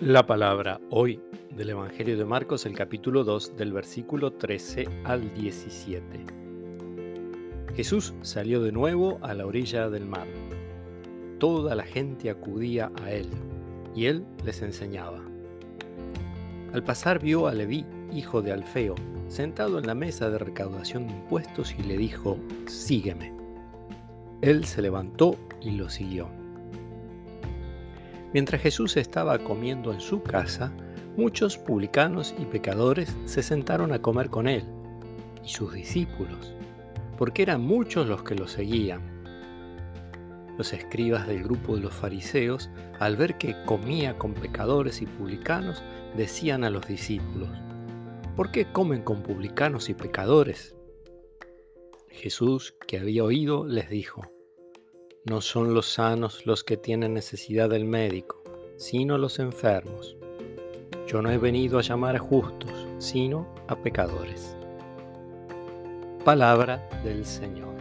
La palabra hoy del Evangelio de Marcos, el capítulo 2, del versículo 13 al 17. Jesús salió de nuevo a la orilla del mar. Toda la gente acudía a él, y él les enseñaba. Al pasar vio a Leví, hijo de Alfeo, sentado en la mesa de recaudación de impuestos y le dijo, Sígueme. Él se levantó y lo siguió. Mientras Jesús estaba comiendo en su casa, muchos publicanos y pecadores se sentaron a comer con él y sus discípulos, porque eran muchos los que lo seguían. Los escribas del grupo de los fariseos, al ver que comía con pecadores y publicanos, decían a los discípulos, ¿por qué comen con publicanos y pecadores? Jesús, que había oído, les dijo, no son los sanos los que tienen necesidad del médico, sino los enfermos. Yo no he venido a llamar a justos, sino a pecadores. Palabra del Señor.